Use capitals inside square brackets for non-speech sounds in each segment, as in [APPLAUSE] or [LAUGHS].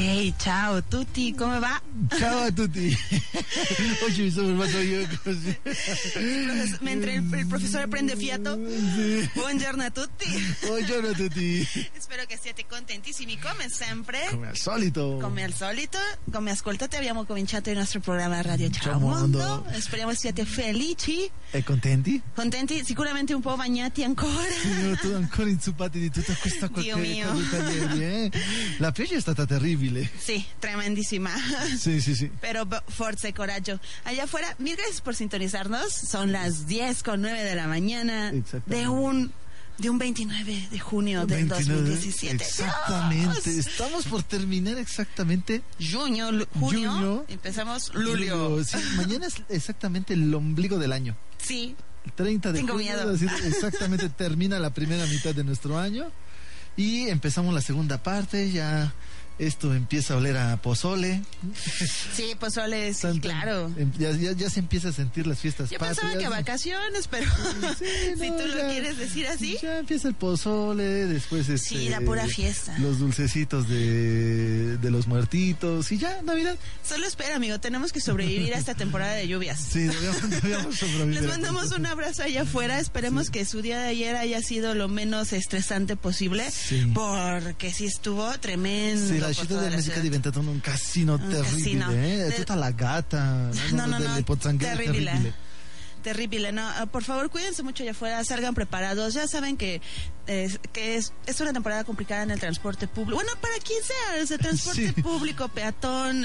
Hey, ciao tutti, come va? Ciao a tutti. [LAUGHS] Oggi mi sono fermato io così. Mentre il, il professore prende fiato. Sì. Buongiorno a tutti. Buongiorno a tutti. [LAUGHS] Spero che siate contentissimi come sempre. Come al solito. Come al solito, come ascoltate abbiamo cominciato il nostro programma Radio Ciao, Ciao Mondo. Mondo. Speriamo siate felici, E contenti? contenti, sicuramente un po' bagnati ancora. Tu ancora inzuppati di tutta questa Dio mio. ieri, eh? La pioggia è stata terribile. Sí, tremendísima. Sì, sì, sì. Pero y coraje. Allá afuera, mil gracias por sintonizarnos. Son las 10 con 9 de la mañana Exactamente. de un de un 29 de junio del 29. 2017. Exactamente. Dios. Estamos por terminar exactamente. Junio, junio, Junio. empezamos Lulio. Sí, [LAUGHS] mañana es exactamente el ombligo del año. Sí, El 30 de Tengo junio, miedo. decir, [LAUGHS] exactamente termina la primera mitad de nuestro año y empezamos la segunda parte, ya esto empieza a oler a pozole. sí, sole, sí, claro. em- Ya, ya, ya se empieza a sentir las fiestas Yo patrias. pensaba que vacaciones, pero Sí, [LAUGHS] si tú lo quieres decir así. Ya empieza el pozole, después este, Sí, la pura fiesta. Los dulcecitos de, de los muertitos y ya, Navidad. Solo espera, amigo, tenemos que sobrevivir a esta temporada de lluvias. Sí, debíamos, [LAUGHS] debíamos sobrevivir. Les mandamos un abrazo allá afuera. Esperemos que su día de ayer haya sido lo menos estresante posible. Sí. Porque sí estuvo tremendo. Sì, la por città toda del la Messico è ciudad. diventato un casino Un terribile, casino. eh? De- tutta la gata, [LAUGHS] No, no, delle no, pozzanghere terrible. terribili. Terrible, no. Ah, Por favor, cuídense mucho allá afuera, salgan preparados. Ya saben que, eh, que es, es una temporada complicada en el transporte público. Bueno, para quien sea, desde transporte [LAUGHS] Sí. público, peatón,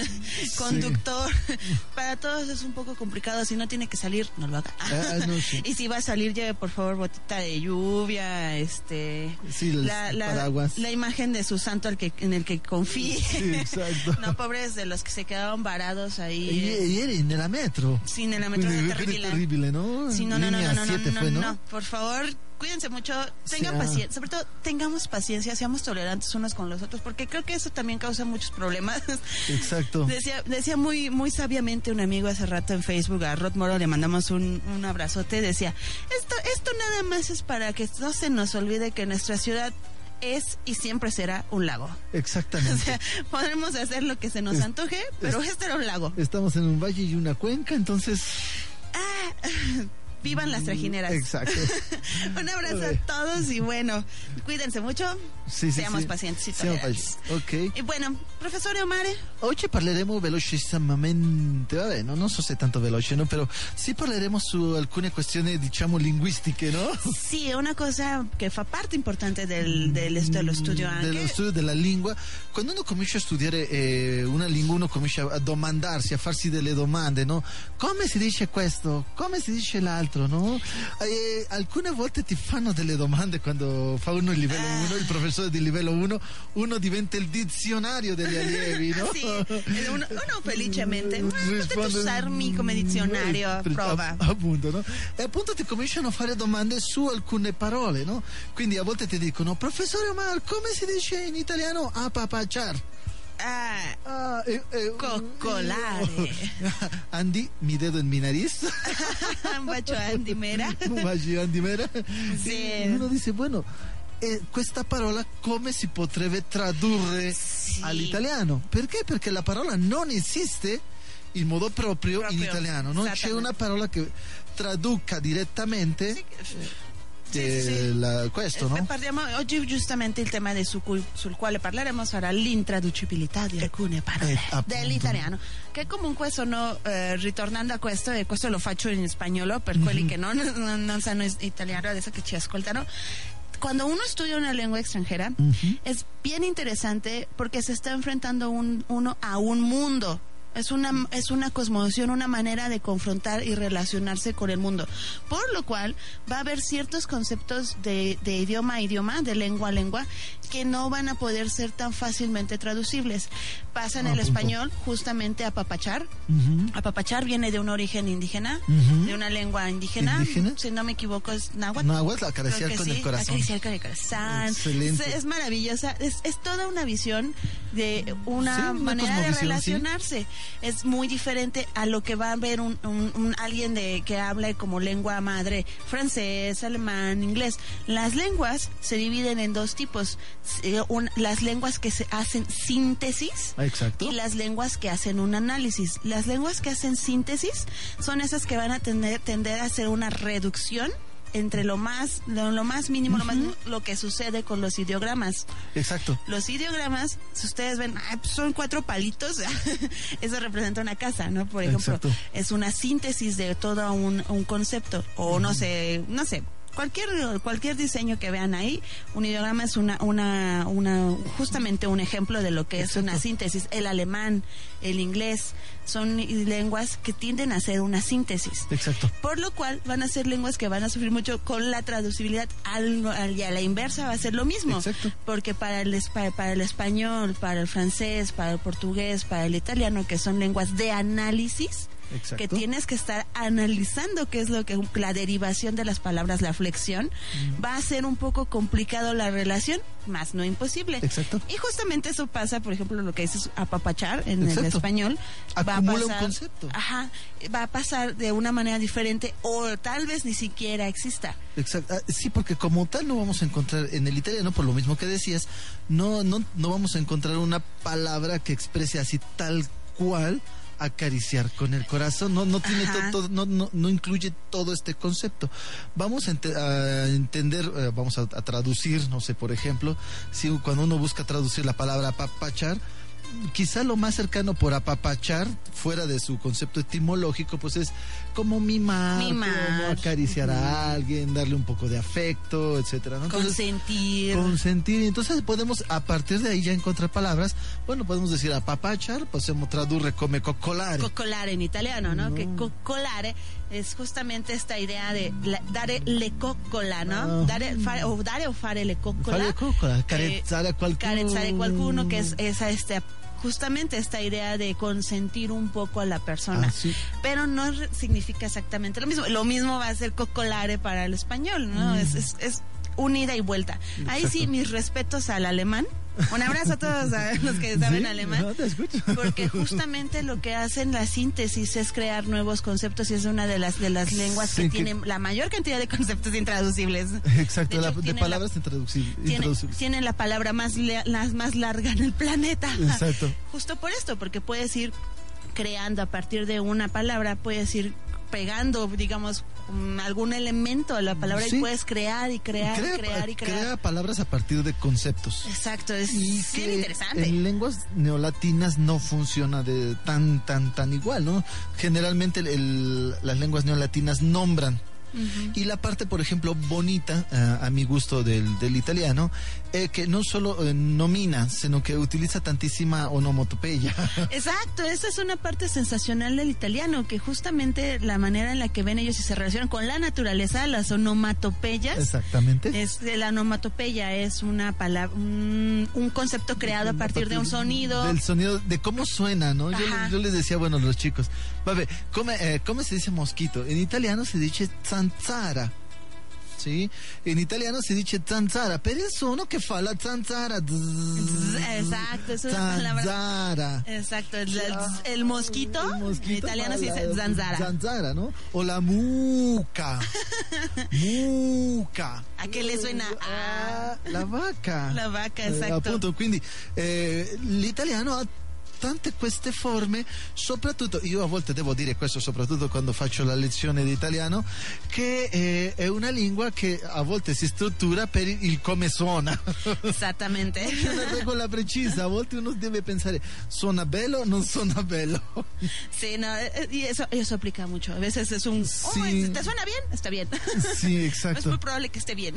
conductor, [LAUGHS] para todos es un poco complicado. Si no tiene que salir, no lo haga. Ah, no, sí. [LAUGHS] Y si va a salir, lleve por favor botita de lluvia, este, Sí, el paraguas. la imagen de su santo al que, en el que confíe. Sí, exacto. No, pobres de los que se quedaron varados ahí. eh, E ieri nella metro. Sí, nella metro Quindi, è terribile. No? Sí, no, no, no, no, no, no, 7 no, fue, ¿no? no. Por favor, cuídense mucho, tengan Sí, ah. paciencia, sobre todo tengamos paciencia, seamos tolerantes unos con los otros, porque creo que eso también causa muchos problemas. Exacto. [LAUGHS] Decía, decía muy, muy sabiamente un amigo hace rato en Facebook, a Rod Moro le mandamos un, un abrazote, decía, esto, esto nada más es para que no se nos olvide que nuestra ciudad es y siempre será un lago. [LAUGHS] O Exactamente. sea, podremos hacer lo que se nos Es- antoje, pero este era un lago. Estamos en un valle y una cuenca, entonces. ah, [LAUGHS] Vivan las trajineras. Exacto. [LAUGHS] Un abrazo a todos y bueno, cuídense mucho. Sì, sì, Seamos sì. pazienti y tolerantes. Ok. Y bueno, profesor Omare, Oggi parleremo velocissimamente, vabbè, no, non so se è tanto veloce, no? però sì parleremo su alcune questioni, diciamo, linguistiche, no? sí, una cosa que fa parte importante del, del esto dello studio dello anche. studio della lingua. Quando uno comincia a studiare eh, una lingua, uno comincia a domandarsi, a farsi delle domande, no? Come si dice questo? Come si dice l'altro, no? Eh, alcune volte ti fanno delle domande quando fa uno il livello Ah. 1, il professore di livello 1, uno diventa il dizionario degli allievi, no? Eh, uno, uno felicemente. "Mm, Potete usarmi come dizionario [LAUGHS] a Eh, prova. app- [LAUGHS] appunto, no? E appunto ti cominciano a fare domande su alcune parole, no? Quindi a volte ti dicono, professore Omar, come si dice in italiano apapachar? Ah, Ah, eh, eh, Coccolare. [LAUGHS] Andy, mi dedo en mi nariz. [LAUGHS] un bacio Andy Mera. [LAUGHS] Un bacio, Andy Mera. Sì. Uno dice, bueno, eh, questa parola come si potrebbe tradurre Sì. all'italiano? Perché? Perché la parola non esiste in modo proprio, in Proprio, italiano. Non c'è una parola che traduca direttamente Sì, eh, sì, la- questo, Eh, no? Parliamo oggi giustamente il tema su cui- sul quale parleremo sarà l'intraducibilità di alcune parole eh, dell'italiano che comunque sono eh, ritornando a questo e questo lo faccio in spagnolo per quelli che non, non- non sanno italiano adesso che ci ascoltano. Cuando uno estudia una lengua extranjera es bien interesante porque se está enfrentando un- uno a un mundo es una, es una cosmovisión, una manera de confrontar y relacionarse con el mundo. Por lo cual va a haber ciertos conceptos de, de idioma a idioma, de lengua a lengua, que no van a poder ser tan fácilmente traducibles. Pasa en Ah, el punto. español justamente apapachar. Ujú. Apapachar viene de un origen indígena, de una lengua indígena. ¿Indígena? Si no me equivoco es náhuatl. Náhuatl, acariciar con sí, el corazón. Acariciar con el corazón. Excelente. Es, es maravillosa. Es, es toda una visión de una Sí, una manera de sí. Es muy diferente a lo que va a ver un, un- un- alguien de que habla como lengua madre francés, alemán, inglés. Las lenguas se dividen en dos tipos. Eh, un- las lenguas que se hacen síntesis Exacto. y las lenguas que hacen un análisis. Las lenguas que hacen síntesis son esas que van a tener, tender a hacer una reducción entre lo más, lo, lo más mínimo, lo más lo que sucede con los ideogramas. Exacto. Los ideogramas, si ustedes ven, pues son cuatro palitos, [LAUGHS] eso representa una casa, ¿no? Por ejemplo, Exacto. es una síntesis de todo un, un concepto, o no sé, no sé. Cualquier, cualquier diseño que vean ahí, un ideograma es una, una, una, justamente un ejemplo de lo que es una síntesis. El alemán, el inglés, son lenguas que tienden a ser una síntesis. Exacto. Por lo cual van a ser lenguas que van a sufrir mucho con la traducibilidad al, al- y a la inversa va a ser lo mismo. Exacto. Porque para el, para el español, para el francés, para el portugués, para el italiano, que son lenguas de análisis, Exacto. que tienes que estar analizando qué es lo que la derivación de las palabras, la flexión, Mm. va a ser un poco complicado la relación, más no imposible. Exacto. Y justamente eso pasa, por ejemplo, lo que dices apapachar en el español. va a Acumula un pasar- concepto. Ajá, va a pasar de una manera diferente o tal vez ni siquiera exista. Exacto. Ah, Sí, porque como tal no vamos a encontrar en el italiano, por lo mismo que decías, no, no, no vamos a encontrar una palabra que exprese así tal cual acariciar con el corazón. No, no tiene todo, no, no, no incluye todo este concepto. Vamos a, ente- a entender, eh, vamos a, a traducir, no sé, por ejemplo, si cuando uno busca traducir la palabra apapachar, quizá lo más cercano por apapachar, fuera de su concepto etimológico, pues es como mimar, Mimar. como acariciar a alguien, darle un poco de afecto, etcétera. ¿no? Entonces, Consentir. consentir. Entonces podemos, a partir de ahí ya encontrar palabras. Bueno, podemos decir apapachar, possiamo tradurre come coccolare. Coccolare en italiano, ¿no? No. Que coccolare es justamente esta idea de la- dare le coccola, ¿no? Ajá. Dare, fare, o dare o fare le coccola. Fare coccola, Eh, a qualcuno. carezzare a qualcuno, que es esa este justamente esta idea de consentir un poco a la persona. Ah, sí. Pero no significa exactamente lo mismo. Lo mismo va a ser coccolare para el español, ¿no? Es, es, es un ida y vuelta. Ahí sí, mis respetos al alemán. Un abrazo a todos a los que saben Sí, alemán. no, te escucho. Porque justamente lo que hacen la síntesis es crear nuevos conceptos y es una de las de las lenguas Sí, que, que- tienen la mayor cantidad de conceptos intraducibles. Exacto, De la- hecho, de, tiene palabras intraducibles. Tiene- intraducibles. tienen la palabra más le- la más larga en el planeta. Exacto. Justo por esto, porque puedes ir creando a partir de una palabra, puedes ir pegando, digamos, mm, algún elemento a la palabra Sí. y puedes crear y crear crea, y crear y crear. crea palabras a partir de conceptos. Exacto, es y bien interesante. en lenguas neolatinas no funciona de tan tan tan igual, ¿no? Generalmente el- el- las lenguas neolatinas nombran Y la parte, por ejemplo, bonita, eh, a mi gusto del, del italiano, eh, que no solo eh, nomina, sino que utiliza tantísima onomatopeya. [LAUGHS] Exacto, esa es una parte sensacional del italiano, que justamente la manera en la que ven ellos y se relacionan con la naturaleza, las onomatopeyas, Exactamente. es la onomatopeya es una palabra, un, un concepto creado a partir de un sonido. Del sonido, de cómo suena, ¿no? Yo, yo les decía, bueno, los chicos, vabbè, come, eh, ¿cómo se dice mosquito? En italiano se dice zanzara. ¿Sí? En italiano se dice zanzara, pero es uno que fa la zanzara. Zzz, Exacto, es una. Zanzara. Exacto, el, el- el mosquito, El mosquito en italiano se dice zanzara. Zanzara, ¿no? O la muca. [LAUGHS] muca. ¿A qué le suena? Ah, la vaca. La vaca, Eh, esatto. appunto, quindi eh, l'italiano ha tante queste forme, soprattutto, io a volte devo dire questo soprattutto quando faccio la lezione di italiano, che eh, è una lingua che a volte si struttura per il come suona. Exactamente. [LAUGHS] C'è una regola precisa, a volte uno deve pensare, suona bello o non suona bello. Sí, no, eh, y eso, eso aplica mucho. A veces es un, oh, Sí. ¿te suena bien? Está bien. [LAUGHS] Sí, Es exacto. muy probable que esté bien.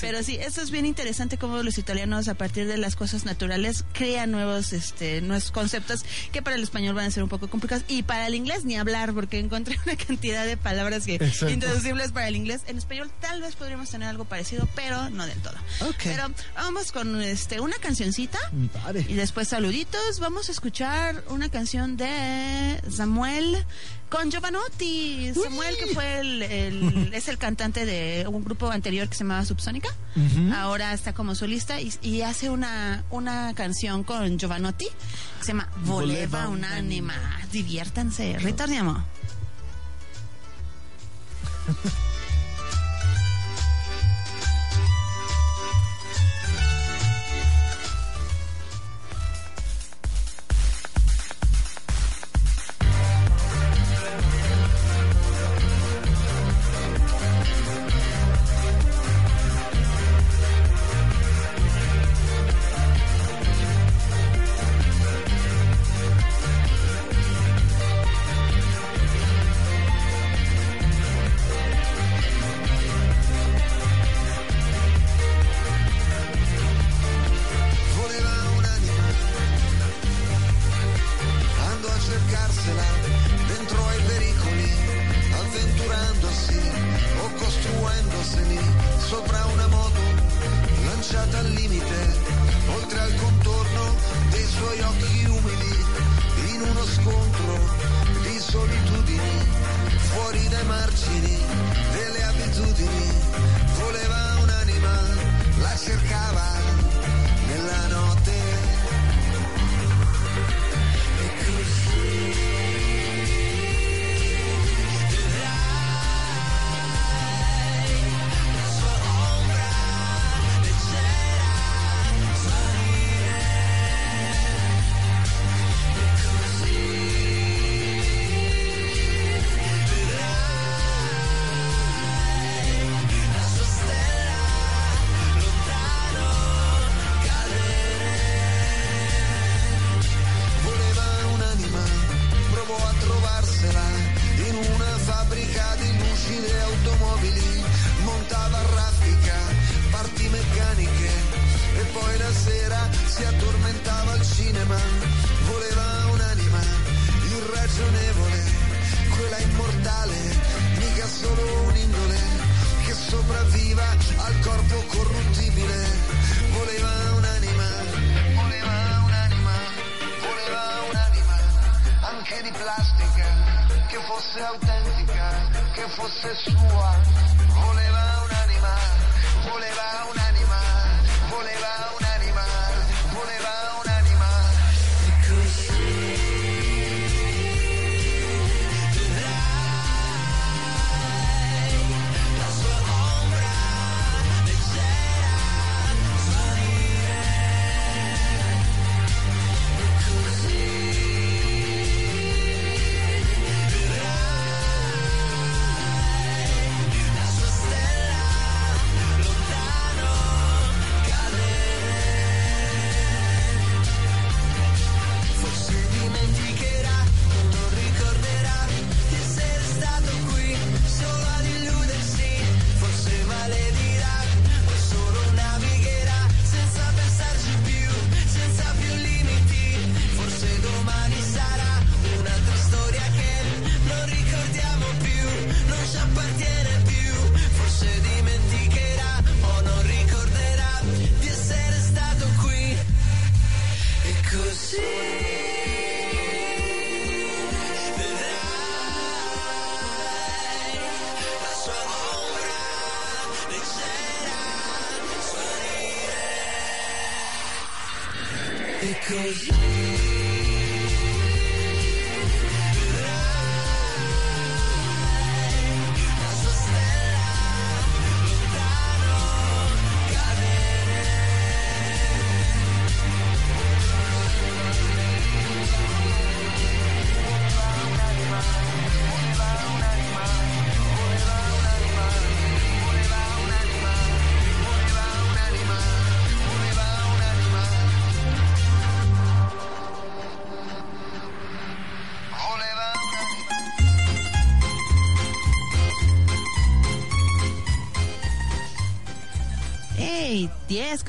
Pero sí, eso es bien interesante cómo los italianos a partir de las cosas naturales crean nuevos, este, nuevos conceptos conceptos que para el español van a ser un poco complicados y para el inglés ni hablar porque encontré una cantidad de palabras que introducibles para el inglés. En español tal vez podríamos tener algo parecido, pero no del todo. Pero vamos con este una cancioncita y después saluditos. Vamos a escuchar una canción de Samuel con Giovanotti. Samuel, que fue el, [LAUGHS] es el cantante de un grupo anterior que se llamaba Subsónica. Ahora está como solista y, hace una, una canción con Giovanotti que se llama Voleva, unánima. Diviértanse. Ritorniamo. [LAUGHS]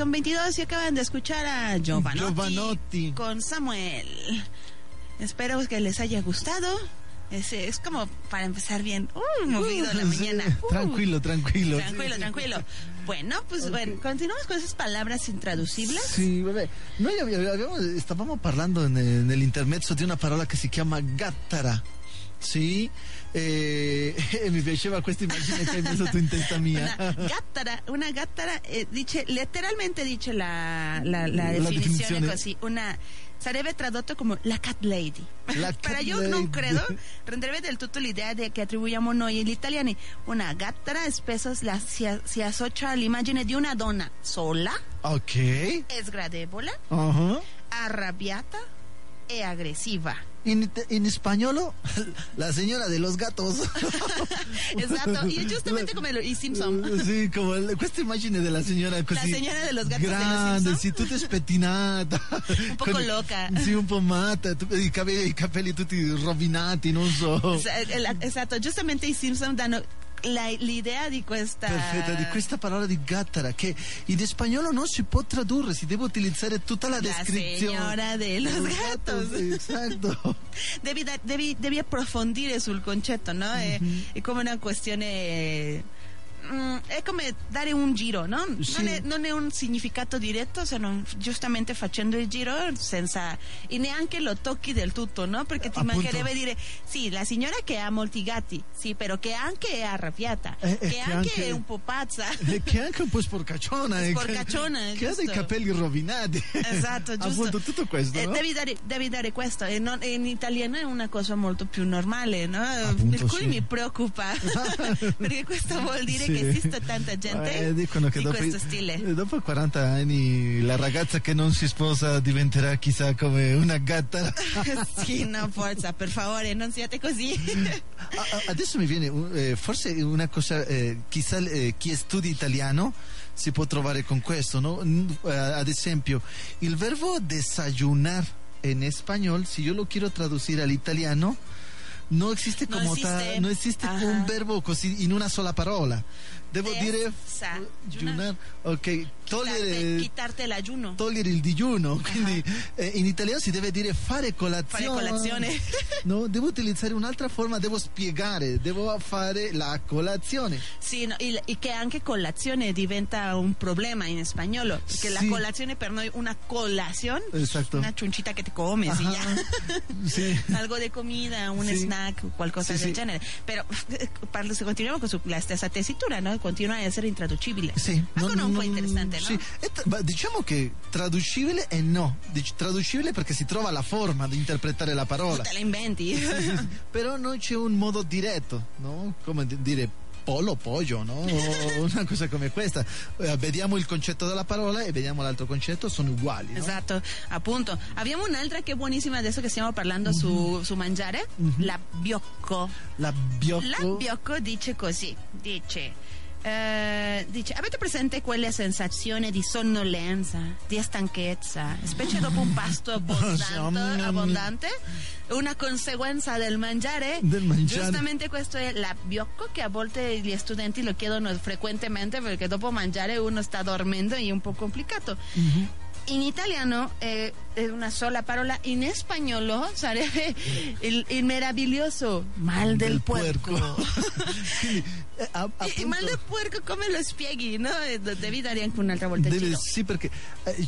con 22 y acaban de escuchar a Giovanotti, Giovanotti. con Samuel. Espero que les haya gustado. Es, es como para empezar bien. Uh, movido la Sí, mañana. [LAUGHS] Uh, Tranquilo, tranquilo. Tranquilo, Sí, tranquilo. Bueno, pues bueno, continuamos con esas palabras intraducibles. Sì, vabbè. Noi abbiamo- abbiamo- stavamo parlando nel, nell'intermezzo di una parola che si chiama gattara. Sì, e, e mi piaceva questa immagine che hai messo tu in testa mia. Una gattara, una gattara, eh, dice, letteralmente dice la, la, la La definizione definizione. così, una, sarebbe tradotto come la cat lady. La Però [LAUGHS] cat io non lady. credo, [LAUGHS] renderebbe del tutto l'idea de- che attribuiamo noi gli italiani. Una gattara spesso la- si, si associa all'immagine di una donna sola, Ok. sgradevole, arrabbiata e aggressiva. In, in spagnolo, la señora de los gatos. [LAUGHS] Esatto, io giustamente come lo- i Simpson. [LAUGHS] Sì, come l- questa immagine della signora così. La signora de los gatos de los Grande, Simpson. sì, tutta spettinata. [LAUGHS] Un poco loca. Sì, un po' matta, tu- i capelli, i capelli tutti rovinati, non so. Es- el- Esatto, giustamente i Simpson danno la- l'idea di questa... Perfetta, di questa parola di gattara che in spagnolo non si può tradurre, si deve utilizzare tutta la, La descrizione. señora de los gatos. Esatto. [LAUGHS] Devi, devi- devi approfondire sul concetto, no? È, è come una questione... eh, mm, è come dare un giro, no? Sì. Non, è, non è un significato diretto, se non giustamente facendo il giro senza... e neanche lo tocchi del tutto, no? Perché ti Appunto. mancherebbe dire, sì, la signora che ha molti gatti, sì, però che anche è arrabbiata, Eh, eh, che, che anche, anche- è un po' pazza. [LAUGHS] E che è anche un po' sporcacciona. e che- Sporcacciona, Che, ha dei capelli rovinati. Esatto, [LAUGHS] giusto. Appunto, tutto questo, Eh, no? devi, dare, devi dare questo. E non- in italiano è una cosa molto più normale, no? Appunto, per cui sì. mi preoccupa. [LAUGHS] perché questo vuol dire Sì. Che esiste tanta gente Eh, dicono che di dopo, questo stile. dopo 40 anni la ragazza che non si sposa diventerà chissà come una gatta. sì, [LAUGHS] no, forza, per favore, non siate così. [LAUGHS] Ah, Adesso mi viene eh, forse una cosa, eh, chissà eh, chi studia italiano si può trovare con questo, no? Eh, ad esempio, il verbo desayunar en español, si yo lo quiero traducir al italiano, no existe como existe. tal, no existe Ajá. un verbo così in una sola parola. Devo dire Desayunar. ok, togliere, Quitarte, quitarte el ayuno. togliere il digiuno, quindi eh, in italiano si deve dire fare colazione. Fare colazione. [LAUGHS] No, devo utilizzare un'altra forma, devo spiegare, devo fare la colazione. Sì, no, y, y que anche colazione diventa un problema in spagnolo. Perché la Sì. colazione per noi una colación, Esatto. una chunchita que te comes y Ajá. ya. [LAUGHS] Sì. algo de comida, un Sí. snack, qualcosa Sí, del sí. genere. Però eh, parlo, continuiamo con su, la stessa tessitura, no? continua a essere intraducibile. Sì, Algo non, un po' interessante? Sì. Ma diciamo che traducibile e no. Dic- traducibile perché si trova la forma di interpretare la parola. Te la inventi. Però non c'è un modo diretto, no? Come di- dire pollo, pollo, no? [LAUGHS] Una cosa come questa. Eh, vediamo il concetto della parola e vediamo l'altro concetto, sono uguali. no? Esatto, appunto. Abbiamo un'altra che è buonissima adesso che stiamo parlando su, su mangiare, la biocco. La biocco. La biocco dice così, dice... eh, dice, avete presente quelle sensazioni di sonnolenza, di stanchezza, specie dopo un pasto [LAUGHS] abbondante, abbondante? Una conseguenza del mangiare? Del mangiare. Giustamente questo è la biocco che a volte gli studenti lo chiedono frequentemente perché dopo mangiare uno sta dormendo e è un po' complicato. In italiano è, è una sola parola, in spagnolo sarebbe il, [LAUGHS] il meraviglioso mal del, puerco. Quindi, [LAUGHS] eh, a- appunto- [LAUGHS] mal del puerco come lo spieghi? No? Devi dare anche un'altra volta il Deve- giro. sì, perché eh,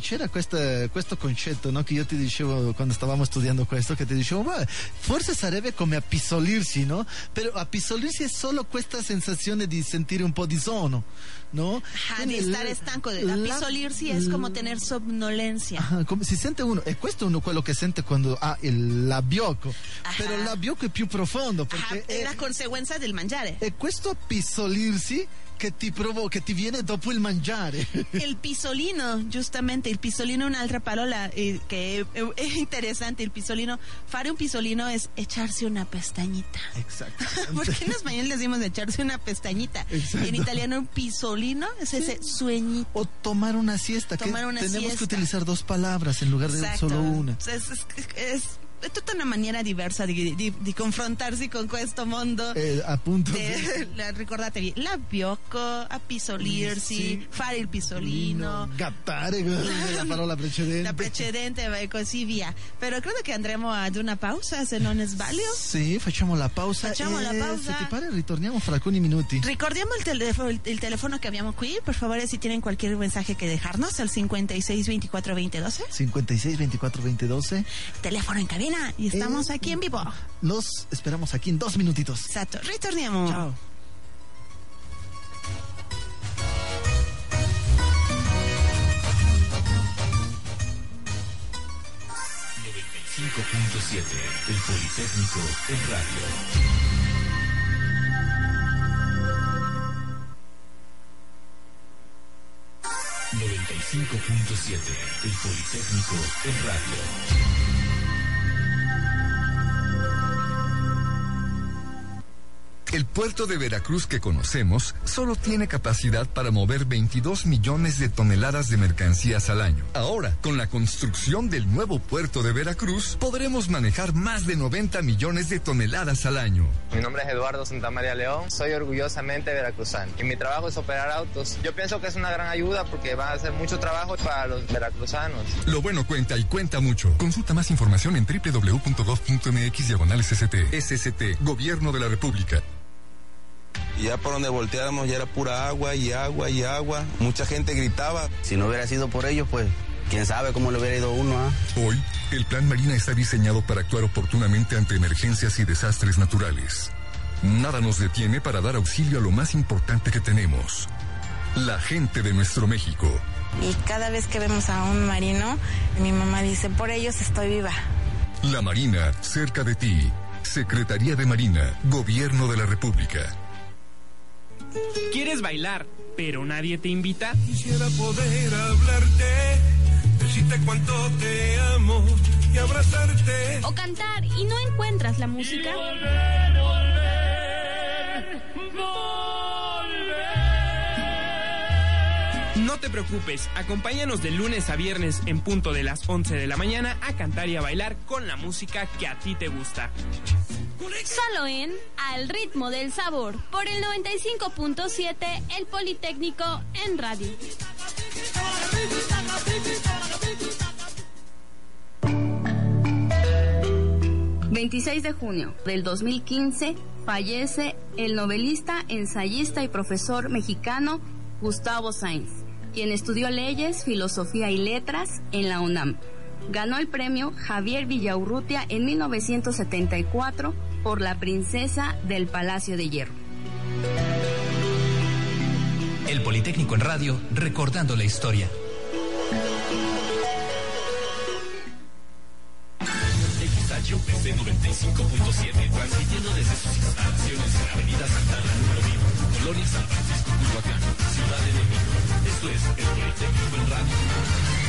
c'era questa- questo concetto no, che io ti dicevo quando stavamo studiando questo, che ti dicevo, "Beh, forse sarebbe come appisolirsi, no? Però appisolirsi è solo questa sensazione di sentire un po' di sonno, no? Ah, di stare la- stanco, la- appisolirsi es como tener somnolencia. Ah, come si sente uno, e questo è uno quello che sente quando ha il l'abbiocco, Ah. però l'abbiocco è più profondo perché è è, la conseguenza del mangiare. è questo appisolirsi che ti, provo- che ti viene dopo il mangiare. [LAUGHS] Il pisolino, giustamente, il pisolino è un'altra parola eh, che è, è interessante. Il pisolino, fare un pisolino es echarse una pestañita. Exacto. [LAUGHS] Porque en español decimos echarse una pestañita. Exacto. En italiano un pisolino es ese sueñito. O tomar una siesta, Tomar que una tenemos siesta. que utilizar dos palabras en lugar de Exacto. solo una. Es, es- es- è tutta una maniera diversa di, di, di confrontarsi con questo mondo. Eh, appunto. Eh, [LAUGHS] la- ricordatevi, l'abbiocco, appisolirsi, Sì. fare il pisolino. Gattare, la [LAUGHS] parola precedente. La precedente e così via. Però credo che andremo ad una pausa, se non sbaglio. Sì, facciamo la pausa. Facciamo e la pausa. Se ti pare, ritorniamo fra alcuni minuti. Ricordiamo il telefono, il telefono que abbiamo qui, por favor, si tienen cualquier mensaje que dejarnos, al 56 24 20 12. 56 24 20 12. Teléfono en cabina y estamos Eh, aquí en vivo. Los esperamos aquí en dos minutitos. Exacto, ritorniamo. Ciao. El Politécnico en radio. ...95.7... El Politécnico en radio. El puerto de Veracruz que conocemos solo tiene capacidad para mover 22 millones de toneladas de mercancías al año. Ahora, con la construcción del nuevo puerto de Veracruz, podremos manejar más de 90 millones de toneladas al año. Mi nombre es Eduardo Santamaría León, soy orgullosamente veracruzano y mi trabajo es operar autos. Yo pienso que es una gran ayuda porque va a hacer mucho trabajo para los veracruzanos. Lo bueno cuenta y cuenta mucho. Consulta más información en www.gov.mx SST. SST, Gobierno de la República. Y ya por donde volteáramos ya era pura agua y agua y agua. Mucha gente gritaba. Si no hubiera sido por ellos, pues quién sabe cómo le hubiera ido uno, ¿ah? Hoy, el Plan Marina está diseñado para actuar oportunamente ante emergencias y desastres naturales. Nada nos detiene para dar auxilio a lo más importante que tenemos, la gente de nuestro México. Y cada vez que vemos a un marino, mi mamá dice, por ellos estoy viva. La Marina, cerca de ti. Secretaría de Marina, Gobierno de la República. ¿Quieres bailar, pero nadie te invita? Quisiera poder hablarte, decirte cuánto te amo y abrazarte. O cantar y no encuentras la música. No te preocupes, acompáñanos de lunes a viernes en punto de las 11 de la mañana a cantar y a bailar con la música que a ti te gusta. Solo en Al ritmo del sabor por el 95.7 El Politécnico en radio. ...26 de junio del 2015... ...fallece el novelista, ensayista y profesor mexicano... ...Gustavo Sainz... ...quien estudió leyes, filosofía y letras en la UNAM... ...ganó el premio Javier Villaurrutia en 1974... ...por La princesa del Palacio de Hierro... El Politécnico en radio, recordando la historia. XHUPC 95.7, transmitiendo desde sus instalaciones en Avenida Santana, número 1, Colonia San Francisco, Culhuacán, Ciudad de México. Esto es el Politécnico en radio.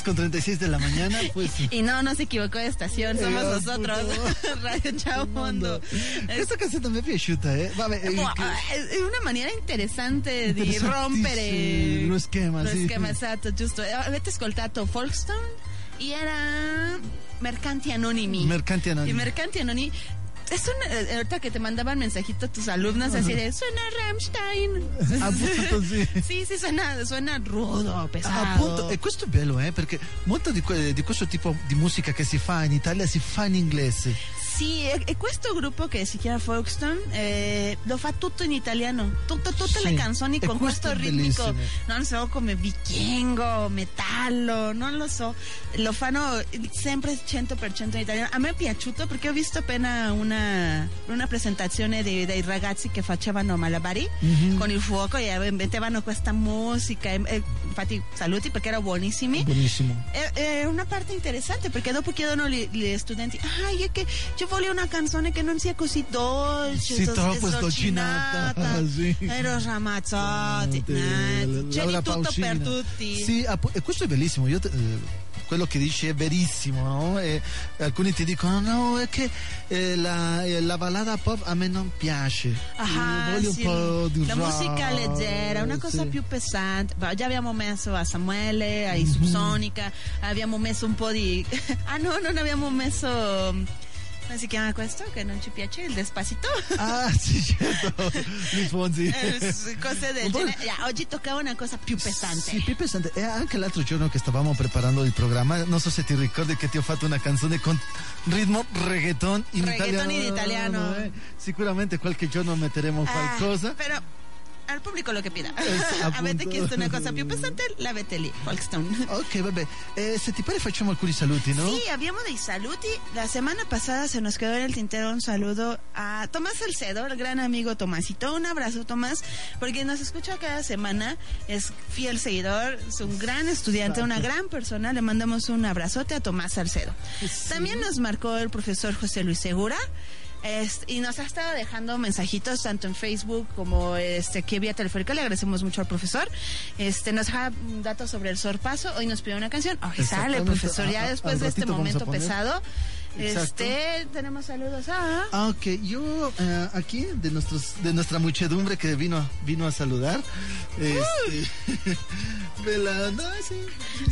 10 con 36 de la mañana, pues. Y no, no se equivocó de estación, somos nosotros. [LAUGHS] Radio Chavo Mundo. Esta canción también ¿eh? es chuta, ah, ¿eh? Es una manera interesante de romper el. Lo esquema, lo sí. Lo esquema, exacto, justo. Eh, vete escoltato, Folkestone. Y era Mercanti Anonimi. Mercanti Anonimi. Y Mercanti Anonimi es una, eh, ahorita que te mandaban mensajito tus alumnos así de suena Rammstein. Sì. sì, sì, suena, suena rudo, pesado. Appunto, e questo è bello, eh, perché molto di, que- di questo tipo di musica che si fa in Italia si fa in inglese. Sì, e, e questo gruppo che si chiama Folkestone eh, lo fa tutto in italiano, tutto, tutte Sì, le canzoni con questo questo ritmico, non so, come vichingo, metallo, non lo so, lo fanno sempre 100% in italiano. A me è piaciuto perché ho visto appena una, una presentazione dei, dei ragazzi che facevano malabari Mhm. con il fuoco e mettevano questa musica, e- e infatti saluti perché erano buonissimi. Buonissimo. È, è una parte interessante perché dopo chiedono gli, gli studenti, ah, è che io voglio una canzone che non sia così dolce, Sì, troppo sdolcinata, sì. ero ramazzotti, Eh, eh, c'è di tutto Pausini. per tutti. Sì, e questo è bellissimo. Io, eh, quello che dici è verissimo, no? E alcuni ti dicono: no, è che eh, la, eh, la ballata pop a me non piace. Ah, Io voglio sì, un po' di la rock, musica leggera, una cosa sì. più pesante. Beh, già abbiamo messo a Samuele, ai. Subsonica, abbiamo messo un po' di... [LAUGHS] ah no, non abbiamo messo... Así que me acuesto che non ci piace il despacito. Ah, sì, [LAUGHS] certo. Luis Fonsi. [LAUGHS] Eh, cose del Un genere. Ya, oggi toccava una cosa più pesante. Sì, più pesante. E anche l'altro giorno che stavamo preparando il programma, non so se ti ricordi che ti ho fatto una canzone con ritmo reggaeton in Reggaeton italiano. in italiano. eh? Sicuramente qualche giorno metteremo Ah, qualcosa. Però al pubblico lo che pida. appunto. Avete chiesto una cosa più pesante? L'avete Folkestone. Ok, vabbè. Eh, se ti pare facciamo alcuni saluti, no? Sí, abbiamo dei saluti. La semana pasada se nos quedó en el tintero un saludo a Tomás Salcedo, el gran amigo Tomásito. Un abrazo, Tomás, porque nos escucha cada semana. Es fiel seguidor, es un gran estudiante, una gran persona. Le mandamos un abrazote a Tomás Salcedo. También nos marcó el profesor José Luis Segura. Es- y nos ha estado dejando mensajitos tanto en Facebook como este aquí vía telefónica. Le agradecemos mucho al profesor. Este nos deja datos sobre el sorpaso. Hoy nos pidió una canción. Hoy sale, profesor. Ya A- a- después de este momento pesado. Exacto. Este tenemos saludos a Ah, ok. Yo eh, aquí de nuestros de nuestra muchedumbre que vino vino a saludar. Este, [LAUGHS] no, sí.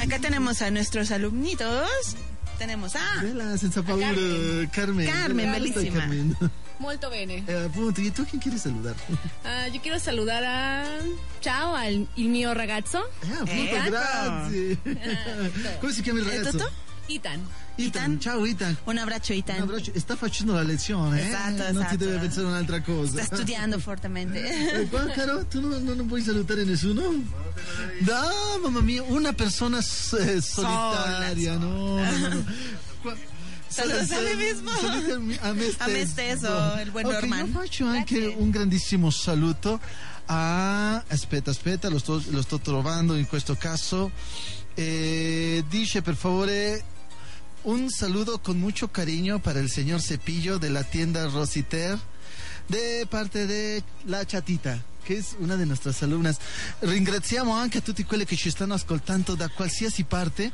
acá tenemos a nuestros alumnitos. Tenemos a Vela, senza paura, Carmen. Carmen. Carmen? Molto bene. Eh, appunto, ¿y tú quién quieres saludar? Ah, yo quiero saludar a ciao al il mio ragazzo. Eh, appunto, Ecco. grazie. Come si chiama il ragazzo? Toto? Itan. Itan. Ciao Itan. Un abbraccio, Itan. Un abbraccio. Sta facendo la lezione, eh? Esatto, Non ti esatto. deve pensare un'altra cosa. Está estudiando fuertemente. Eh, qua, caro, tu non, non puoi salutare nessuno? No, mamma mia, una persona eh, solitaria, no, no, no, no. [LAUGHS] Qua- Saludos a me sal- mismo. saluti a me- a me A me stesso. il buon Ok, Norman. Io faccio anche un grandissimo saluto a... Aspetta, aspetta, lo sto, lo sto trovando in questo caso. Eh, dice, per favore, un saludo con mucho cariño para el señor Cepillo de la tienda Rositer de parte de La Chatita che è una di nostre alunnas. Ringraziamo anche a tutti quelli che ci stanno ascoltando da qualsiasi parte,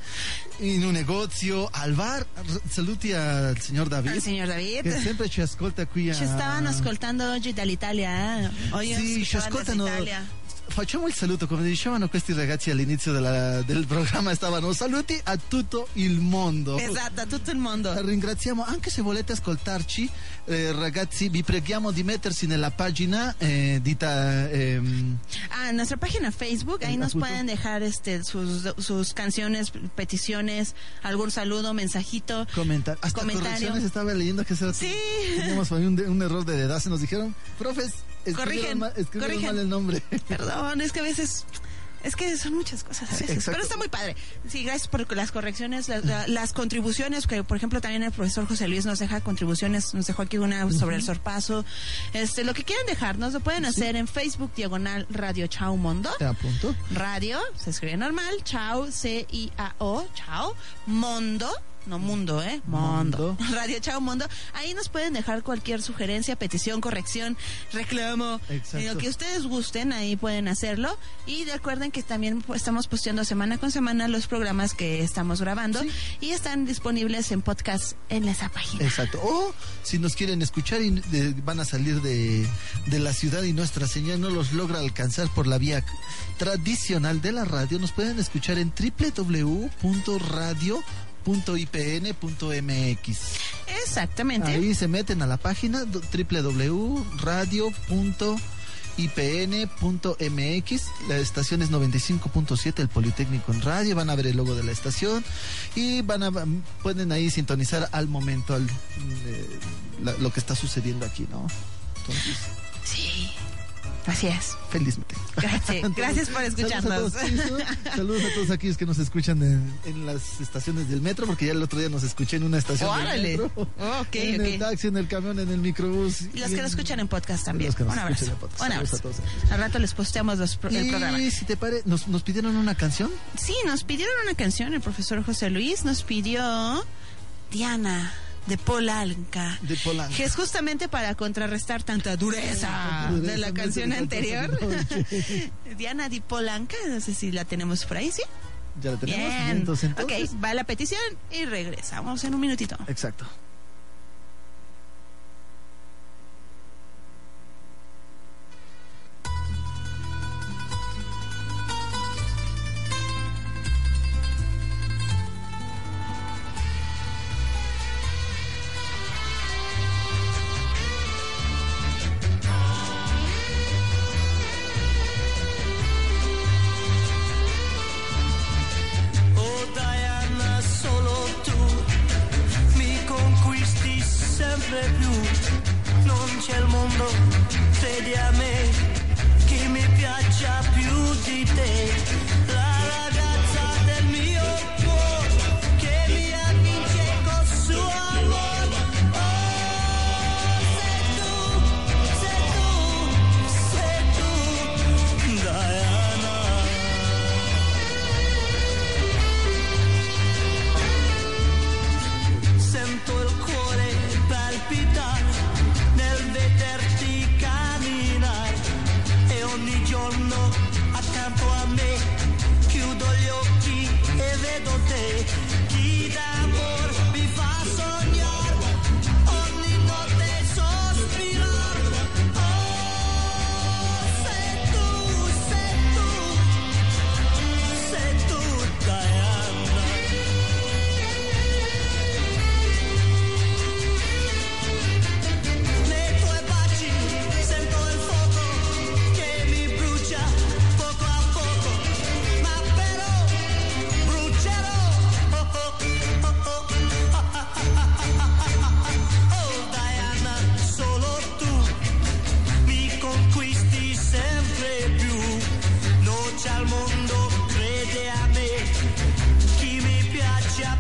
in un negozio, al bar. Saluti al signor David. Al signor David. Che sempre ci ascolta qui a... Ci stavano ascoltando oggi dall'Italia. Eh? Oggi Sì, ci ascoltano. Facciamo il saluto, come dicevano questi ragazzi all'inizio della- del programma, stavano saluti a tutto il mondo. Esatto, a tutto il mondo. Ringraziamo, anche se volete ascoltarci, eh, ragazzi, vi preghiamo di mettersi nella pagina eh, di ta- Ah, en nuestra página Facebook, ahí Eh, nos pueden dejar este sus, sus canciones, peticiones, algún saludo, mensajito, comentar. Hasta comentario. correcciones estaba leyendo que rato Sí. teníamos ahí un, un error de edad, se nos dijeron, profes, Corrigen, mal, corrigen. mal el nombre. [LAUGHS] Perdón, es que a veces... Es que son muchas cosas a veces, pero está muy padre. Sí, gracias por las correcciones, la- la- las contribuciones, que por ejemplo también el profesor José Luis nos deja contribuciones, nos dejó aquí una sobre el sorpaso. Este, lo que quieran dejarnos lo pueden hacer en Facebook diagonal Radio Chao Mondo. Te apunto. Radio, se escribe normal, Chao, C-I-A-O, Chao, Mondo, no mundo, ¿eh? Mondo. [LAUGHS] Radio Chao Mondo. Ahí nos pueden dejar cualquier sugerencia, petición, corrección, reclamo, Exacto. eh, lo que ustedes gusten, ahí pueden hacerlo. Y recuerden que también estamos posteando semana con semana los programas que estamos grabando y están disponibles en podcast en esa página. Exacto. O si nos quieren escuchar y van a salir de, de la ciudad y nuestra señal no los logra alcanzar por la vía tradicional de la radio, nos pueden escuchar en www.radio.ipn.mx. Exactamente. Ahí se meten a la página www.radio.ipn.mx. La estación es 95.7, el Politécnico en radio. Van a ver el logo de la estación y van a pueden ahí sintonizar al momento al, eh, la- lo que está sucediendo aquí, ¿no? Entonces, Sí, así es. felizmente. Gracias, [LAUGHS] gracias por escucharnos. Saludos a, todos. Saludos a todos aquellos que nos escuchan en, en las estaciones del metro, porque ya el otro día nos escuché en una estación Órale. del metro. Ok, en el taxi, en el camión, en el microbús. Y los y que lo escuchan en podcast también. Los que nos Un abrazo. escuchan en podcast. Un Saludos abrazo. a todos Al rato les posteamos los pro- el programa. Y si te pare, nos, nos pidieron una canción. Sí, nos pidieron una canción, el profesor José Luis nos pidió Diana de Polanca. De Polanca. Que es justamente para contrarrestar tanta dureza Dureza, de la canción anterior. [LAUGHS] Diana de Polanca, no sé si la tenemos por ahí, ¿sí? Ya la tenemos. Bien. Entonces, entonces. Ok, va la petición y regresamos en un minutito. Exacto.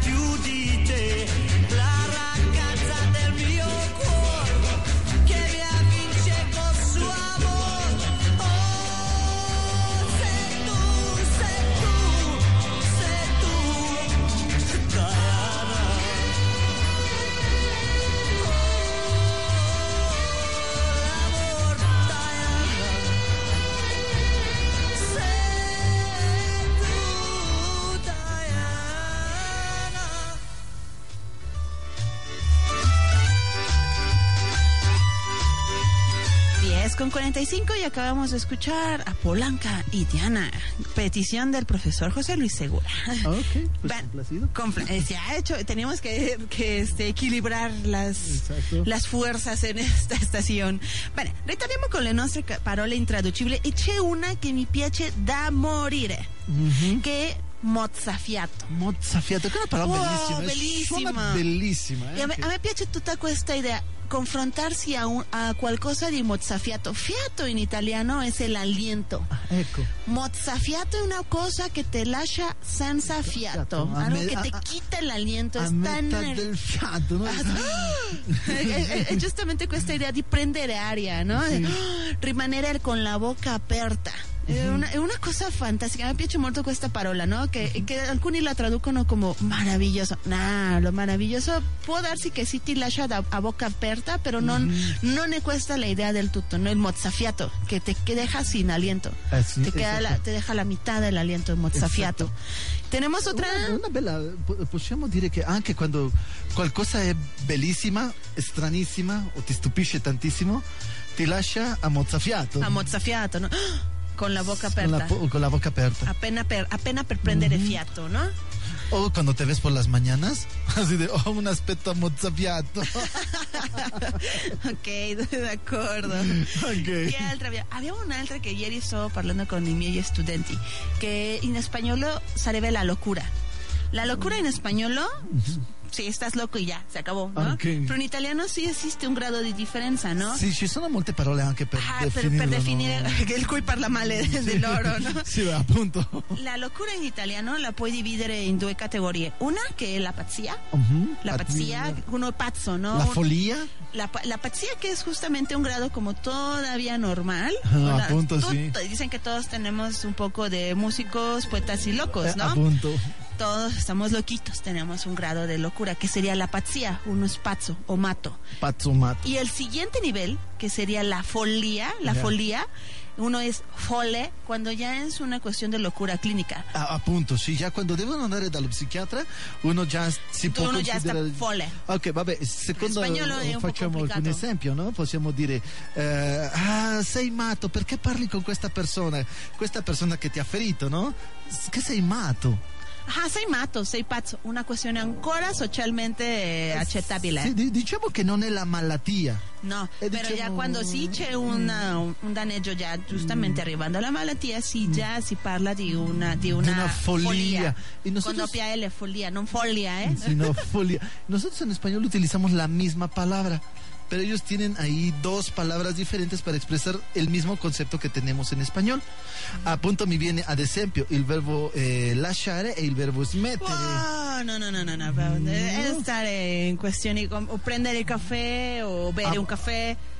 就地 con 45 y acabamos de escuchar a Polanca y Diana. Petición del profesor José Luis Segura. Ok, pues [LAUGHS] complacido. Compla- eh, se ha hecho, tenemos que, que, este, equilibrar las, las fuerzas en [LAUGHS] esta estación. Ritorniamo con le nostre ca- parole intraducibili e c'è una che mi piace da morire, che è mozzafiato. Mozzafiato, che è una parola Wow, bellissima. bellissima. Bellissima. eh, a, me, a me piace tutta questa idea, confrontarsi a, un- a qualcosa di mozzafiato. Fiato in italiano es el aliento. Ecco. Mozzafiato è una cosa che te lascia senza fiato, algo me- che a- quita el aliento. a è tan- metà del fiato, no? è, è- è giustamente questa idea di prendere aria, no? Sì. "Ah", [GASPS] rimanere con la bocca aperta. È una, è una cosa fantastica, mi piace molto questa parola, no? Che, che alcuni la traducono como maravilloso. No, lo maravilloso può darsi che sì ti lascia da- a bocca aperta, però non, non è questa la idea del tutto, no? Il mozzafiato, che te que deja sin aliento. Eh, sì, te, queda la- te deja la mitad del aliento el mozzafiato. Tenemos otra... Una, una bella, po- possiamo dire che anche quando qualcosa è bellissima, stranissima o ti stupisce tantissimo, ti lascia a mozzafiato. A mozzafiato, no? Con la con la, aperta. po- con la boca aperta. Appena per, prendere fiato, no? O cuando te ves por las mañanas, [LAUGHS] así de, oh, un aspetto a mozzafiato. [LAUGHS] ok, d'accordo. Ok. Che altra? Abbiamo un'altra che ieri stavo parlando con i miei studenti, che in spagnolo sarebbe la locura. La locura in spagnolo, sì, estás loco y ya, se acabó, ¿no? Ok. Pero in italiano sì esiste un grado di differenza, no? Sì, ci sono molte parole anche per Ah, per, definirlo. per no? definire [LAUGHS] il cui parla male del loro, no? [LAUGHS] Sì, appunto. La locura in italiano la puoi dividere in due categorie. Una che è la pazzia, la pazzia, uno pazzo, ¿no? La follia. La, la pazzia que es justamente un grado como todavía normal. Ah, la- punto, sí. Dicen que todos tenemos un poco de músicos, poetas y locos, Eh, ¿no? appunto. Todos estamos loquitos, tenemos un grado de locura, que sería la pazzia, uno es pazzo o mato. Pazzo matto. Y el siguiente nivel, que sería la folía, la Ya. folía, uno es folle, cuando ya es una cuestión de locura clínica. Ah, appunto, sì, già quando devono andare dallo psichiatra uno già si può Uno già sta considerare... folle. Ok, vabbè, secondo un po' facciamo alcun complicato. esempio, no? Possiamo dire, eh, ah, sei matto, perché parli con questa persona? Questa persona che ti ha ferito, no? Che sei matto? Ajá, sei mato, sei pazzo, una cuestione ancora socialmente eh, accettabile. Sì, di- diciamo che non è la malattia. No, Eh, pero ya diciamo- quando sì c'è una- un, un daneggio già giustamente arrivando alla malattia, sì già si parla di una, di una, Mm. una follia. Y Con nosotros- doppia L, follia, non follia, ¿eh? sino folia. Nosotros en español utilizamos la misma palabra, pero ellos tienen ahí dos palabras diferentes para expresar el mismo concepto que tenemos en español. A punto mi viene ad esempio il verbo eh, lasciare e il verbo smettere. No, no, no, no, no, però, stare in questioni com- o prendere il caffè o bere Ah. un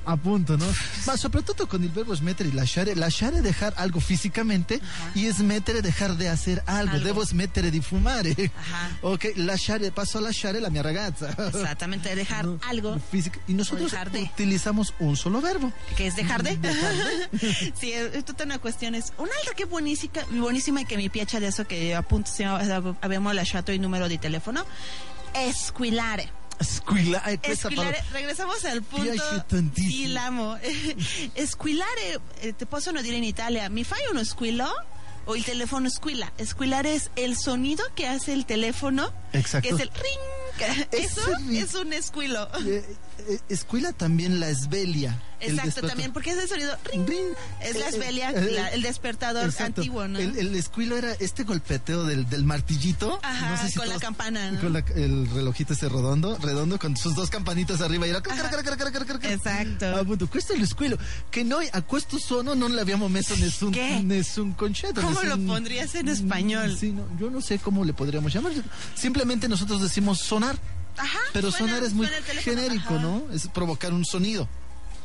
caffè. Appunto, no? Ma soprattutto con il verbo smettere y lasciare. Lasciare dejar algo físicamente y smettere dejar de hacer algo. Algo. Devo smettere di fumare. Ajá. Ok, lasciare, paso a lasciare la mia ragazza. Exactamente, dejar [LAUGHS] algo Física. Y nosotros dejar de. utilizamos un solo verbo. che es dejar de. sì, è è tutta una questione. Un'altra che è buonistica, buonissima e che mi piace adesso che appunto siamo- abbiamo lasciato il numero di telefono è squillare. Squillare, parola- regresamos al punto. Piace tantissimo. Sì, l'amo. [LAUGHS] Squillare, eh, te possono dire in Italia, mi fai uno squillo? O il telefono squilla. Squillare es el sonido que hace el teléfono, Exacto. que es el ring. [LAUGHS] Eso Ese- es un squillo. Eh, eh, escuela también la esvelia. el Exacto, también, porque es el sonido ring. Es la Eh, esvelia, eh, la- el despertador Exacto. antiguo, ¿no? El, el escuilo era este golpeteo del, del martillito. Ajá, No sé si con la todos- campana, ¿no? Con la- el relojito ese redondo, redondo con sus dos campanitas arriba. Y era... Esatto. Appunto, questo è lo squillo. Che noi a questo suono non l'abbiamo messo nessun, Che? nessun concetto. ¿Cómo lo pondrías en español? Sí, no, yo no sé cómo le podríamos llamar. Simplemente nosotros decimos sonar. Ajá. Pero suena- sonar es muy el teléfono, genérico, ajá, ¿no? Es provocar un sonido.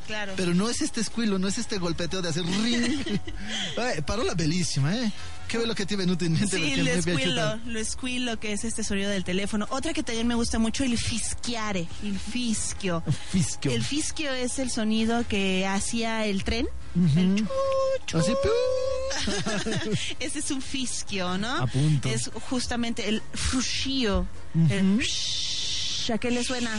Claro. Pero no es este squillo, no es este golpeteo de hacer [LAUGHS] ring. Parola bellissima, eh? Che bello che ti venuto in mente Sí, lo è piaciuta. squillo, lo squillo que es este sonido del teléfono. Otra que también me gusta mucho, el fischiare, el fischio. Fischio. El fischio es el sonido que hacía el tren. Mhm. Así, [LAUGHS] Ese es un fischio, ¿no? A punto. Es justamente el fruscio. El Ujú. shh, ¿A qué le suena?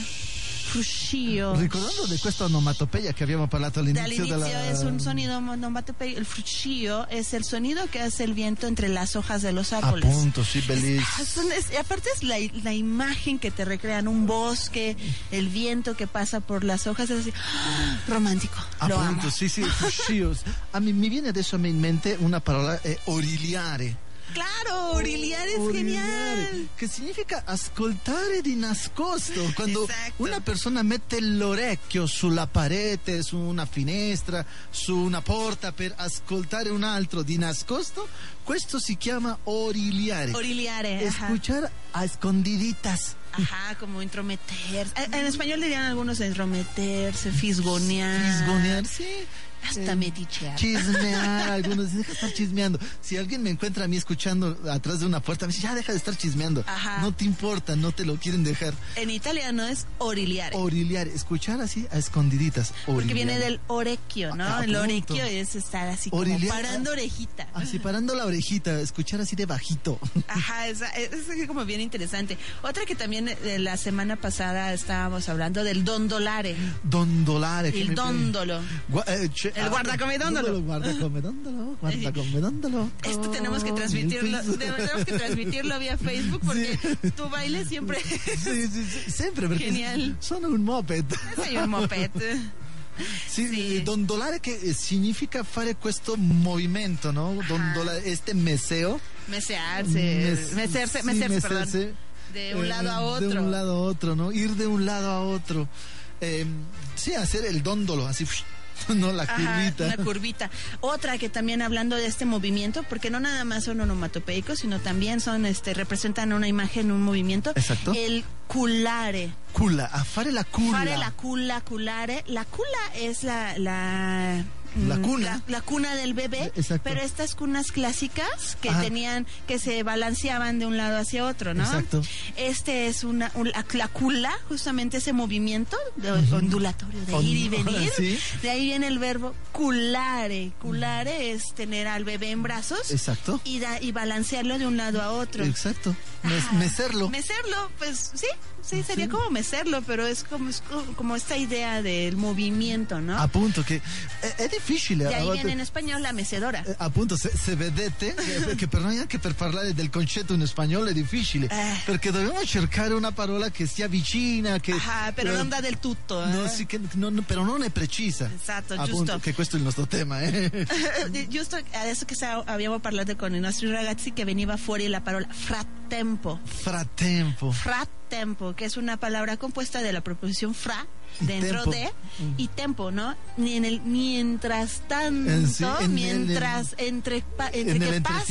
fruscio. Ricordando di questa onomatopeia che abbiamo parlato Al all'inizio inicio della... es un sonido onomatopeico. El fruscio es el sonido que hace el viento entre las hojas de los árboles. Appunto, sì, bellissimo. Ah, son- es- aparte es la, la imagen que te recrean, un bosque, el viento que pasa por las hojas, es así, ¡ah! romántico. Lo amo. Appunto, sì, sì, fruscio. A me, mi viene adesso in mente una parola, eh, oriliare. Claro, oriliar es genial. Che significa ascoltare di nascosto. Quando una persona mette l'orecchio sulla parete, su una finestra, su una porta per ascoltare un altro di nascosto, questo si chiama oriliare. Oriliare, ajá. Escuchar a escondiditas. Ajá, como intrometerse. En español dirían algunos entrometerse, fisgonear. Fisgonear, sí. Hasta Eh, metichear. Chismear, [LAUGHS] algunos deja de estar chismeando. Si alguien me encuentra a mí escuchando atrás de una puerta, me dice, ya deja de estar chismeando. Ajá. No te importa, no te lo quieren dejar. En italiano es oriliare. Oriliar, escuchar así a escondididitas. Porque Oriliar. viene del orecchio, ¿no? Ah, el punto. orecchio es estar así como Oriliar. parando orejita. Así parando la orejita, escuchar así de bajito. [LAUGHS] Ajá, es, es como bien interesante. Otra que también eh, la semana pasada estábamos hablando del dondolare. Dondolare. dondolo. Gua- eh, cioè- El guardacome dondolo. Guardacome dondolo, guardacome dondolo. Esto tenemos que transmitirlo, tenemos que transmitirlo via Facebook porque tu baile siempre Sì, sì, sì, sempre perché Genial. sono un moped. sei un moped. Sì, dondolare che eh, significa fare questo movimento, no? Dondolare, este meseo. Mesearse, Mes- mecerse, sí, mecerse, De un eh, lado a De otro. un lado a otro, ¿no? Ir de un lado a otro. Eh, sí, hacer el dóndolo, así, [LAUGHS] no la Ajá, curvita. una curvita. Otra que también hablando de este movimiento, porque no nada más son onomatopeicos, sino también son, este, representan una imagen, un movimiento. Exacto. El culare. Culla, a fare la. Fare la cula, culare. La cula es la... la La mm, cuna. La, la cuna del bebé, Exacto. pero estas cunas clásicas que Ajá. tenían, que se balanceaban de un lado hacia otro, ¿no? Exacto. Este es una, un- la, la cula, justamente ese movimiento de, ondulatorio, de ir y venir. [LAUGHS] sí. De ahí viene el verbo culare. Culare es tener al bebé en brazos Exacto. y, da- y balancearlo de un lado a otro. Exacto. Mes- mecerlo. Mecerlo, pues sí, sí, sería como mecerlo, pero es como, es co- como esta idea del movimiento, ¿no? Appunto che è, è difficile. de a ahí volte- viene en español la mecedora. Eh, Appunto, se, se vedete che, [LAUGHS] che per noi anche per parlare del concetto in spagnolo è difficile, Eh. perché dobbiamo cercare una parola che sia vicina, che... Ajá, pero eh, non da del tutto. no, eh. sì, che non- però non è precisa. Esatto, Appunto, giusto. che questo è il nostro tema, eh. [LAUGHS] Giusto adesso che sa- abbiamo parlato con i nostri ragazzi che veniva fuori la parola frattempo. Frattempo. Frattempo, que es una palabra compuesta de la preposición fra dentro tempo. de y tempo, ¿no? Ni en el mientras tanto, sí, en el- mientras entre pa- entre en que el pasa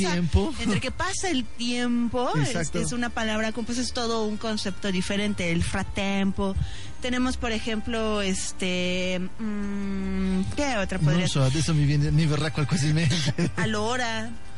entre que pasa el tiempo es, es una palabra compuesta es todo un concepto diferente el frattempo. Tenemos por ejemplo este mm, ¿qué otra podría Non so, adesso mi, viene, mi verrà qualcosa in mente. Allora. [LAUGHS]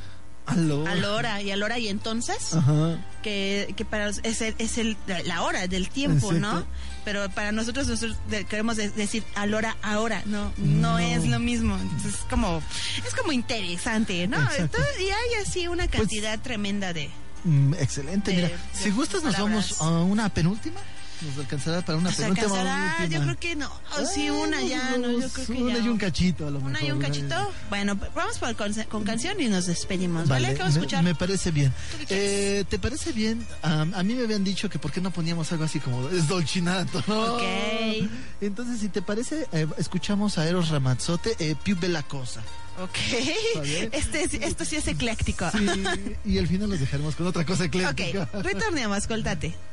alora y alora y entonces Ajá. que, que para es, el, es el, la hora del tiempo, ¿no? Pero para nosotros, nosotros queremos de- decir a la hora ahora, no, no, No. es lo mismo. Entonces, es como, es como interesante, ¿no? Entonces, y hay así una cantidad tremenda de... Mm, excelente, De- mira. de si gustas, nos palabras. vamos a una penúltima. ¿Nos alcanzará para una ¿Nos alcanzará? última? Yo creo que no. O sí, una ya, no, yo creo que Una ya. y un cachito, a lo Una mejor. y un cachito. Bueno, pues, vamos por con, con canción y nos despedimos, ¿vale? Vale, ¿Qué vamos a escuchar? Me, parece bien. Eh, ¿Te parece bien? Am, a mí me habían dicho que por qué no poníamos algo así como es dolcinato. Ok. Entonces, si te parece, eh, escuchamos a Eros Ramazzotti, eh, Più Bella Cosa. Ok. Este, es- esto sí es ecléctico. Sí, y al final los dejaremos con otra cosa ecléctica. Ok, ritorniamo, ascoltate. [LAUGHS]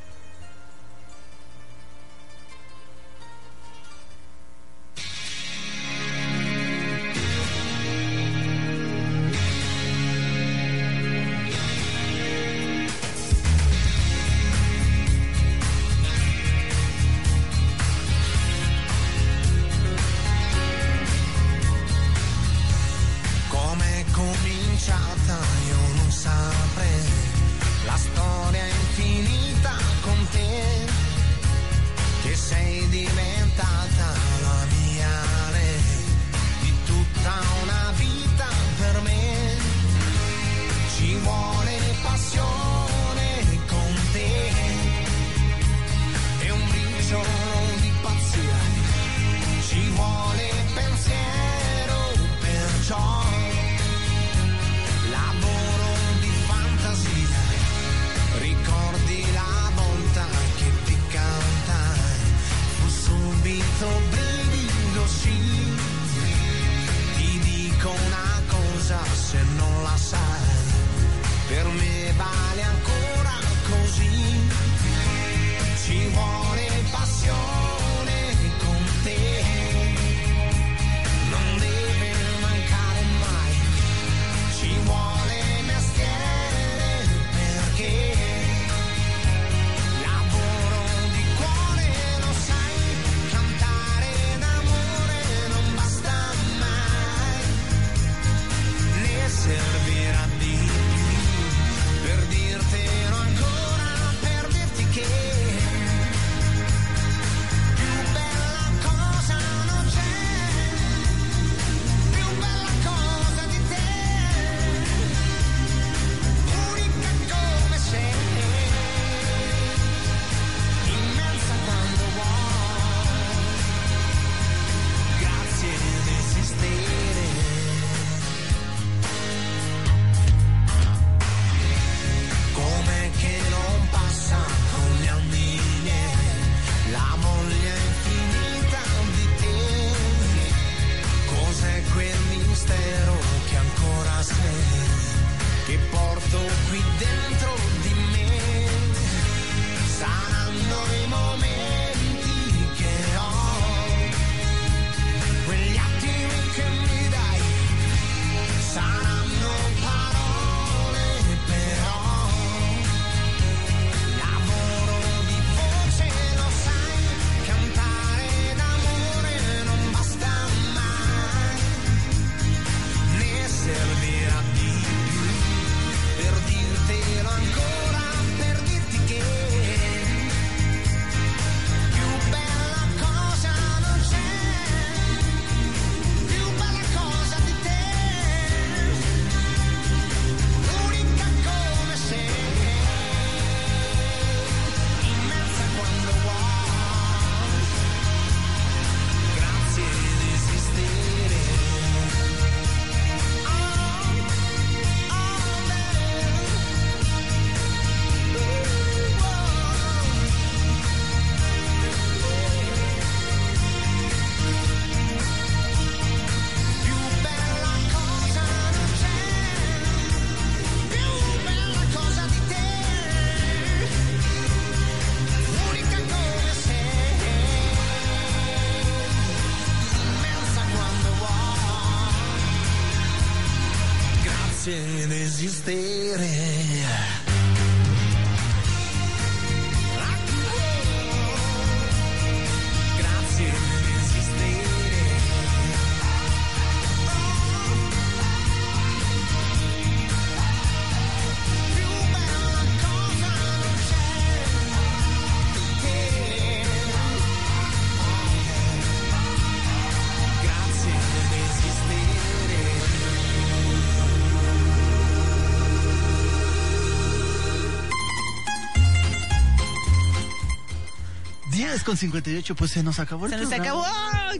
10 con 58, pues se nos acabó el Se nos acabó.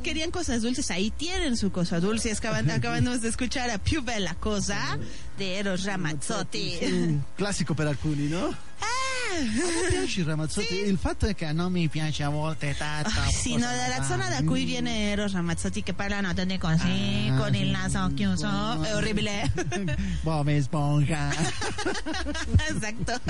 Querían cosas dulces. Ahí tienen su cosa dulce. Acaban, [LAUGHS] acabamos de escuchar a Più Bella Cosa de Eros Ramazzotti. Un classico per alcuni, no? Ah. A me piace il Ramazzotti, il fatto è che non mi piace a volte tanto. Ay, sì, no, dalla zona da cui viene Eros Ramazzotti che parlano tutti così, con il naso chiuso, è orribile. Bob Esponja. [LAUGHS] Exacto.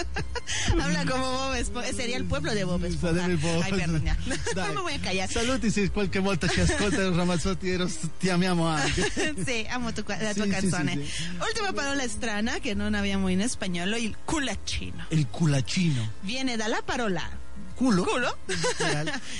Habla como Bob Esponja. Sería el pueblo de Bob Esponja. Perdón, ya. [LAUGHS] Dai. A callar. Saluti se qualche volta ci ascolta il Ramazzotti, Eros, ti amiamo anche. [LAUGHS] Sí, amo tu, la tua Sì, sì, canzone. sì, sì. Ultima parola strana che non abbiamo in spagnolo, il culaccino. Il culacino. Viene dalla parola Culo? culo. [LAUGHS]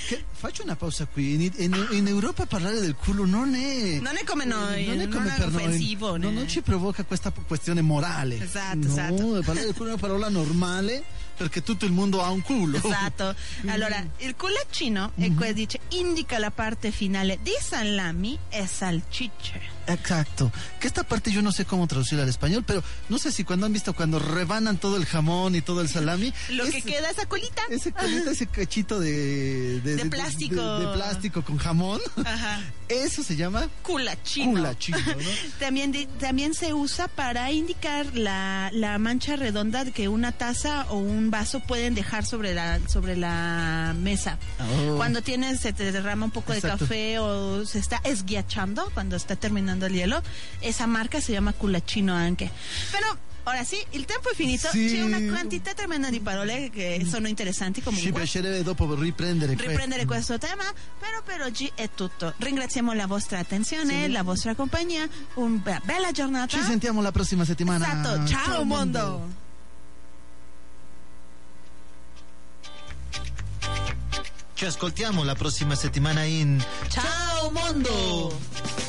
Che- faccio una pausa qui. In, in- in Europa parlare del culo non è. Non è come noi, non è non come è per offensivo, noi. Non, non ci provoca questa questione morale. Esatto, no, esatto. Parlare del culo è una parola normale perché tutto il mondo ha un culo. Esatto. Allora, il culaccino è que- dice, indica la parte finale di salami e salchiche. Exacto. Que esta parte yo no sé cómo traducirla al español, pero no sé si cuando han visto cuando rebanan todo el jamón y todo el salami. [LAUGHS] Lo que queda esa colita. Ese, colita, ese cachito de, De plástico. De, de plástico con jamón. Ajá. [LAUGHS] Eso se llama Culachino. culachino, ¿no? [LAUGHS] También, también se usa para indicar la, la mancha redonda que una taza o un vaso pueden dejar sobre la, sobre la mesa. Oh. Cuando tienes, se te derrama un poco Exacto. de café o se está esguiachando, cuando está terminando tronando il hielo. Esa marca si chiama Culacino anche. Però ora sì, il tempo è finito. Sì. C'è una quantità tremenda di parole che sono interessanti Ci comunque. piacerebbe dopo riprendere riprendere questo. tema, però per oggi è tutto. Ringraziamo la vostra attenzione, la vostra compagnia, una bella giornata. Ci sentiamo la prossima settimana. Esatto, ciao, mondo. Ci ascoltiamo la prossima settimana in Ciao mondo!